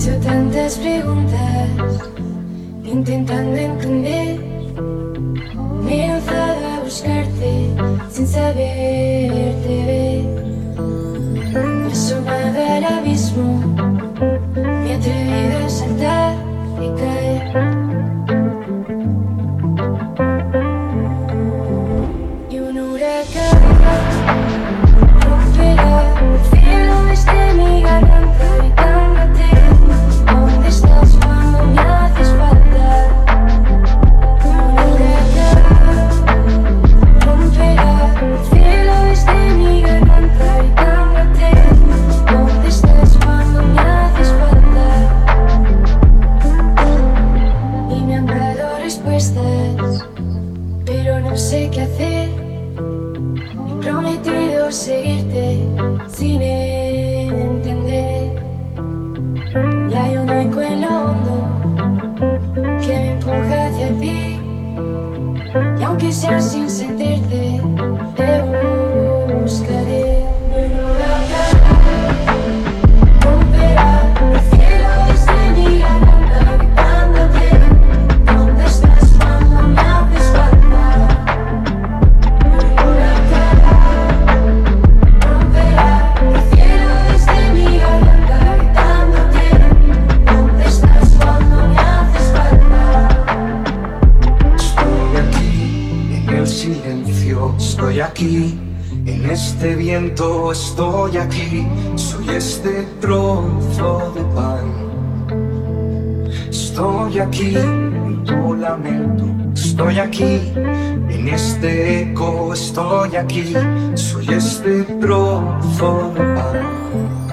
hecho tantas preguntas intentando entender. Me he a buscarte sin saberte ver. Me he al abismo, me he a saltar y caer. Y un huracán. Pero no sé qué hacer. He prometido seguirte sin entender. Y hay un eco en lo hondo que me empuja hacia ti. Y aunque sea sin sentirte, te silencio, estoy aquí en este viento, estoy aquí, soy este trozo de pan. Estoy aquí en tu lamento, estoy aquí en este eco, estoy aquí, soy este trozo de pan.